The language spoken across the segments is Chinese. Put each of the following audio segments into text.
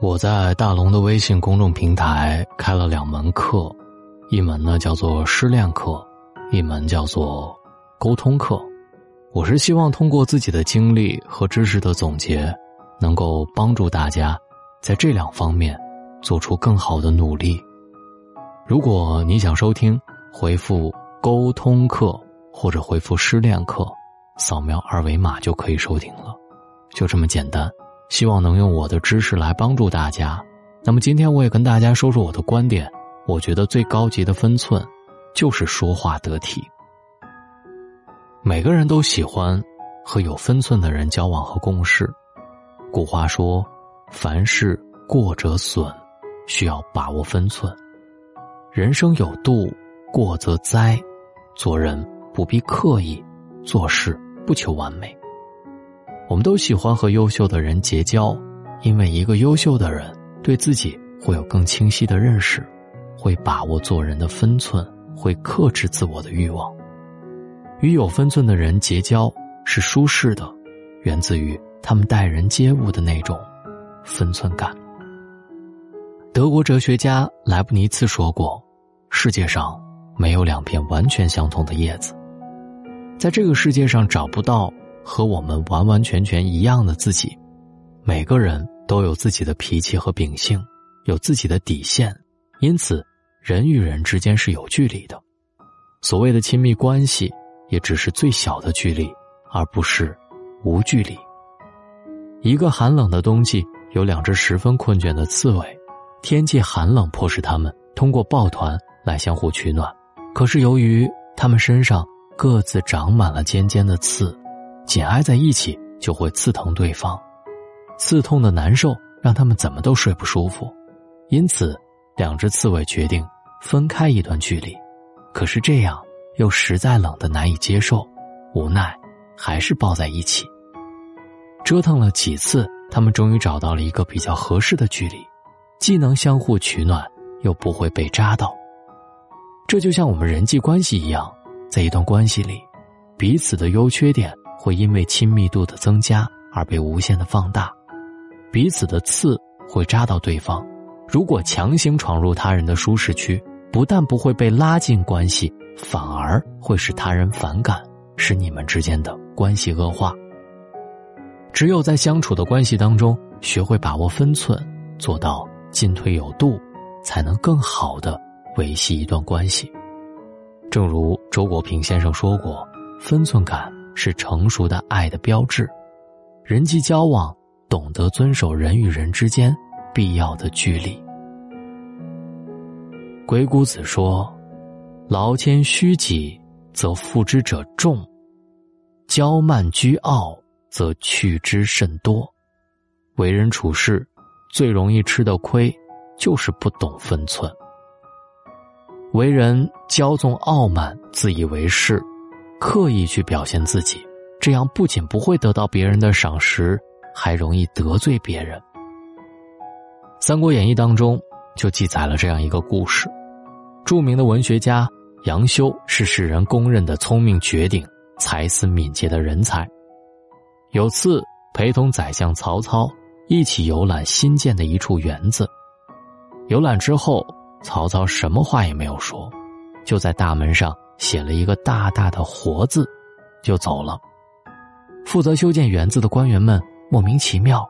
我在大龙的微信公众平台开了两门课，一门呢叫做失恋课，一门叫做沟通课。我是希望通过自己的经历和知识的总结，能够帮助大家在这两方面做出更好的努力。如果你想收听，回复“沟通课”或者回复“失恋课”，扫描二维码就可以收听了，就这么简单。希望能用我的知识来帮助大家。那么今天我也跟大家说说我的观点。我觉得最高级的分寸，就是说话得体。每个人都喜欢和有分寸的人交往和共事。古话说：“凡事过则损，需要把握分寸。人生有度，过则灾。做人不必刻意，做事不求完美。”我们都喜欢和优秀的人结交，因为一个优秀的人对自己会有更清晰的认识，会把握做人的分寸，会克制自我的欲望。与有分寸的人结交是舒适的，源自于他们待人接物的那种分寸感。德国哲学家莱布尼茨说过：“世界上没有两片完全相同的叶子，在这个世界上找不到。”和我们完完全全一样的自己，每个人都有自己的脾气和秉性，有自己的底线，因此人与人之间是有距离的。所谓的亲密关系，也只是最小的距离，而不是无距离。一个寒冷的冬季，有两只十分困倦的刺猬，天气寒冷迫使它们通过抱团来相互取暖，可是由于它们身上各自长满了尖尖的刺。紧挨在一起就会刺疼对方，刺痛的难受让他们怎么都睡不舒服，因此，两只刺猬决定分开一段距离。可是这样又实在冷的难以接受，无奈还是抱在一起。折腾了几次，他们终于找到了一个比较合适的距离，既能相互取暖，又不会被扎到。这就像我们人际关系一样，在一段关系里，彼此的优缺点。会因为亲密度的增加而被无限的放大，彼此的刺会扎到对方。如果强行闯入他人的舒适区，不但不会被拉近关系，反而会使他人反感，使你们之间的关系恶化。只有在相处的关系当中，学会把握分寸，做到进退有度，才能更好的维系一段关系。正如周国平先生说过：“分寸感。”是成熟的爱的标志，人际交往懂得遵守人与人之间必要的距离。鬼谷子说：“劳谦虚己，则负之者众；骄慢居傲，则去之甚多。”为人处事，最容易吃的亏，就是不懂分寸。为人骄纵傲慢，自以为是。刻意去表现自己，这样不仅不会得到别人的赏识，还容易得罪别人。《三国演义》当中就记载了这样一个故事：著名的文学家杨修是世人公认的聪明绝顶、才思敏捷的人才。有次陪同宰相曹操一起游览新建的一处园子，游览之后，曹操什么话也没有说，就在大门上。写了一个大大的“活”字，就走了。负责修建园子的官员们莫名其妙，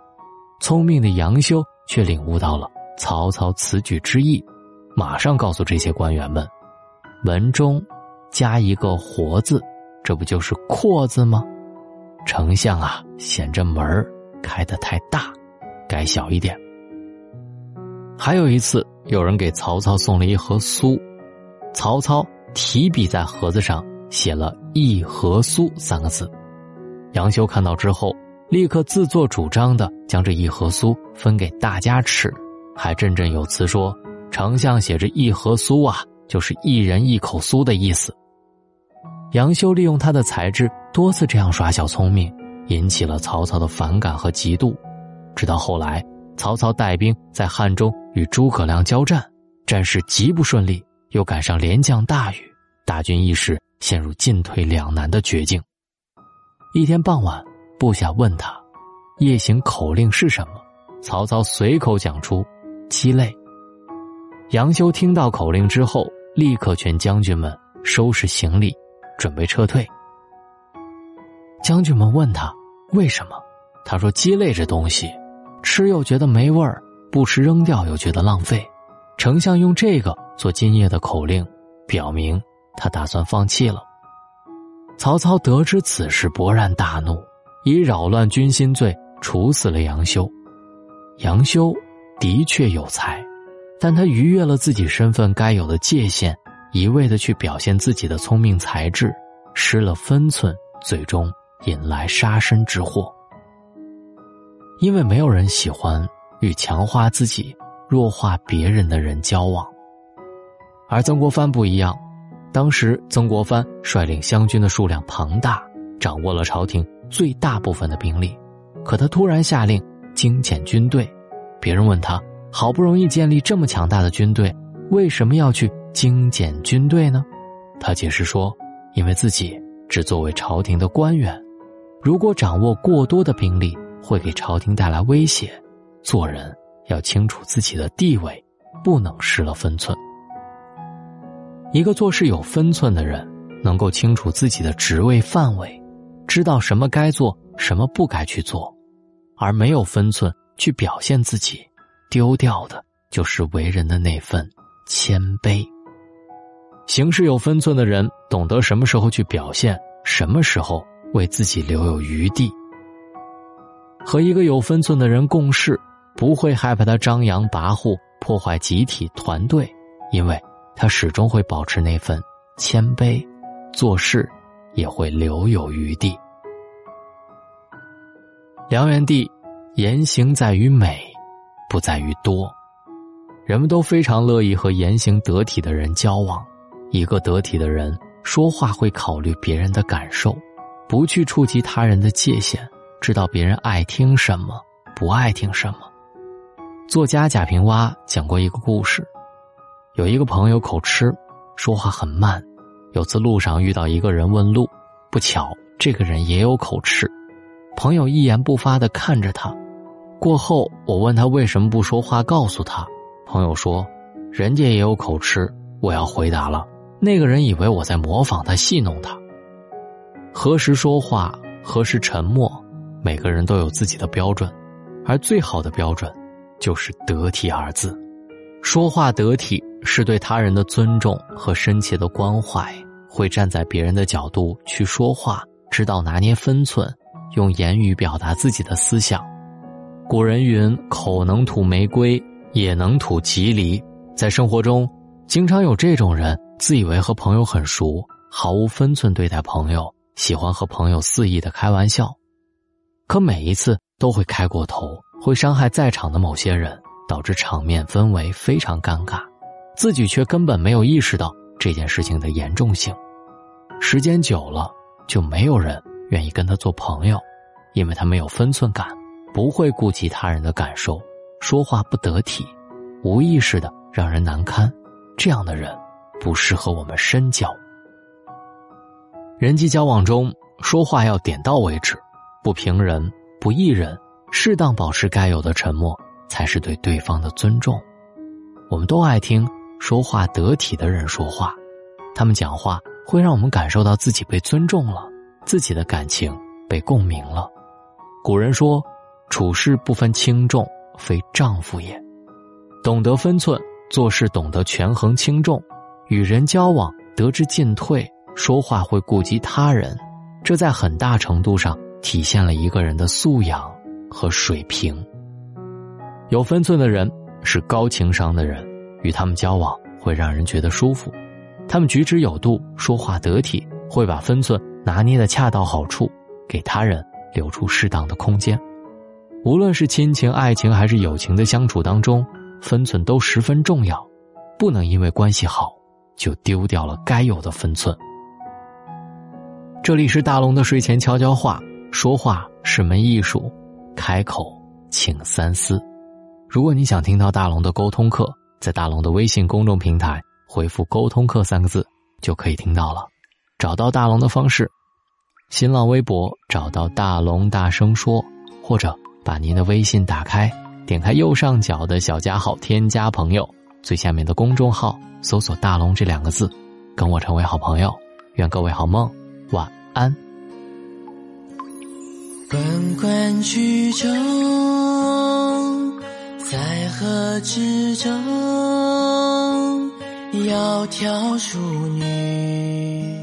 聪明的杨修却领悟到了曹操此举之意，马上告诉这些官员们：“文中加一个‘活’字，这不就是‘阔’字吗？丞相啊，嫌这门儿开得太大，改小一点。”还有一次，有人给曹操送了一盒酥，曹操。提笔在盒子上写了一盒酥三个字，杨修看到之后，立刻自作主张的将这一盒酥分给大家吃，还振振有词说：“丞相写着一盒酥啊，就是一人一口酥的意思。”杨修利用他的才智，多次这样耍小聪明，引起了曹操的反感和嫉妒。直到后来，曹操带兵在汉中与诸葛亮交战，战事极不顺利。又赶上连降大雨，大军一时陷入进退两难的绝境。一天傍晚，部下问他：“夜行口令是什么？”曹操随口讲出“鸡肋”。杨修听到口令之后，立刻劝将军们收拾行李，准备撤退。将军们问他为什么，他说：“鸡肋这东西，吃又觉得没味儿，不吃扔掉又觉得浪费。丞相用这个做今夜的口令，表明他打算放弃了。”曹操得知此事，勃然大怒，以扰乱军心罪处死了杨修。杨修的确有才。但他逾越了自己身份该有的界限，一味的去表现自己的聪明才智，失了分寸，最终引来杀身之祸。因为没有人喜欢与强化自己、弱化别人的人交往，而曾国藩不一样。当时曾国藩率领湘军的数量庞大，掌握了朝廷最大部分的兵力，可他突然下令精简军队。别人问他。好不容易建立这么强大的军队，为什么要去精简军队呢？他解释说：“因为自己只作为朝廷的官员，如果掌握过多的兵力，会给朝廷带来威胁。做人要清楚自己的地位，不能失了分寸。一个做事有分寸的人，能够清楚自己的职位范围，知道什么该做，什么不该去做，而没有分寸去表现自己。”丢掉的就是为人的那份谦卑。行事有分寸的人，懂得什么时候去表现，什么时候为自己留有余地。和一个有分寸的人共事，不会害怕他张扬跋扈，破坏集体团队，因为他始终会保持那份谦卑，做事也会留有余地。梁元帝言行在于美。不在于多，人们都非常乐意和言行得体的人交往。一个得体的人说话会考虑别人的感受，不去触及他人的界限，知道别人爱听什么，不爱听什么。作家贾平凹讲过一个故事：有一个朋友口吃，说话很慢。有次路上遇到一个人问路，不巧这个人也有口吃，朋友一言不发的看着他。过后，我问他为什么不说话，告诉他。朋友说：“人家也有口吃。”我要回答了。那个人以为我在模仿他，戏弄他。何时说话，何时沉默，每个人都有自己的标准，而最好的标准，就是“得体”二字。说话得体，是对他人的尊重和深切的关怀，会站在别人的角度去说话，知道拿捏分寸，用言语表达自己的思想。古人云：“口能吐玫瑰，也能吐吉梨。”在生活中，经常有这种人，自以为和朋友很熟，毫无分寸对待朋友，喜欢和朋友肆意的开玩笑，可每一次都会开过头，会伤害在场的某些人，导致场面氛围非常尴尬，自己却根本没有意识到这件事情的严重性。时间久了，就没有人愿意跟他做朋友，因为他没有分寸感。不会顾及他人的感受，说话不得体，无意识的让人难堪，这样的人不适合我们深交。人际交往中，说话要点到为止，不评人，不议人，适当保持该有的沉默，才是对对方的尊重。我们都爱听说话得体的人说话，他们讲话会让我们感受到自己被尊重了，自己的感情被共鸣了。古人说。处事不分轻重，非丈夫也。懂得分寸，做事懂得权衡轻重，与人交往得知进退，说话会顾及他人，这在很大程度上体现了一个人的素养和水平。有分寸的人是高情商的人，与他们交往会让人觉得舒服。他们举止有度，说话得体，会把分寸拿捏的恰到好处，给他人留出适当的空间。无论是亲情、爱情还是友情的相处当中，分寸都十分重要，不能因为关系好就丢掉了该有的分寸。这里是大龙的睡前悄悄话，说话是门艺术，开口请三思。如果你想听到大龙的沟通课，在大龙的微信公众平台回复“沟通课”三个字就可以听到了。找到大龙的方式：新浪微博找到大龙大声说，或者。把您的微信打开，点开右上角的小加号，添加朋友，最下面的公众号搜索“大龙”这两个字，跟我成为好朋友。愿各位好梦，晚安。关关雎鸠，在河之洲。窈窕淑女，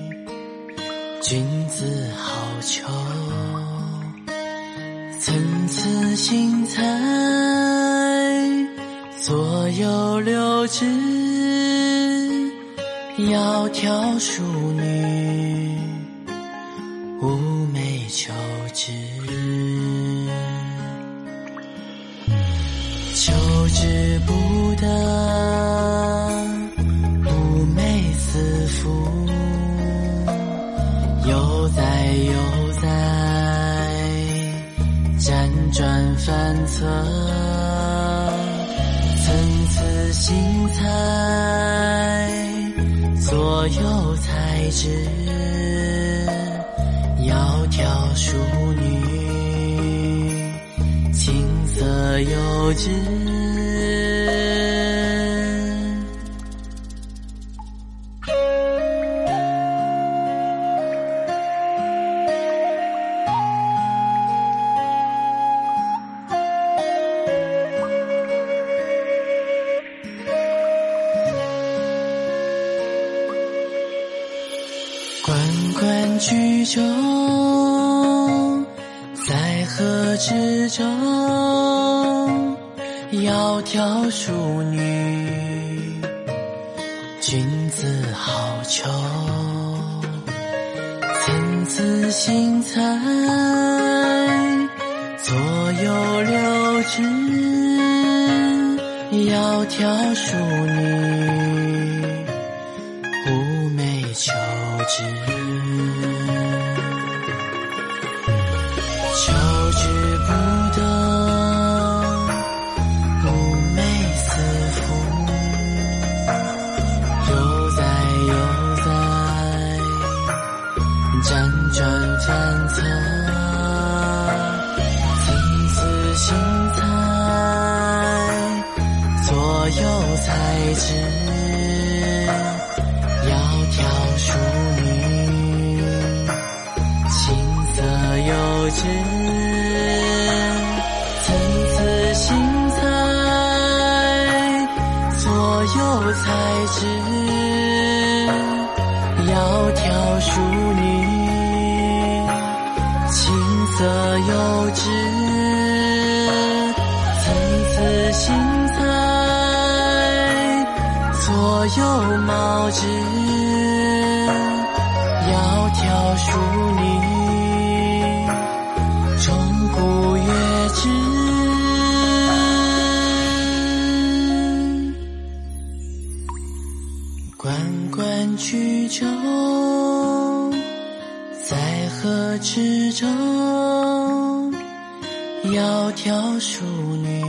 君子好逑。参差荇菜，左右流之。窈窕淑女，精彩，左右采之。窈窕淑女，琴瑟友之。关雎鸠，在河之洲。窈窕淑女，君子好逑。参差荇菜，左右流之。窈窕淑女，才知窈窕淑女，琴瑟友之。参差荇菜，左右采之。窈窕淑女，琴瑟友之。参差荇左右芼之，窈窕淑女，钟鼓乐之。关关雎鸠，在河之洲。窈窕淑女。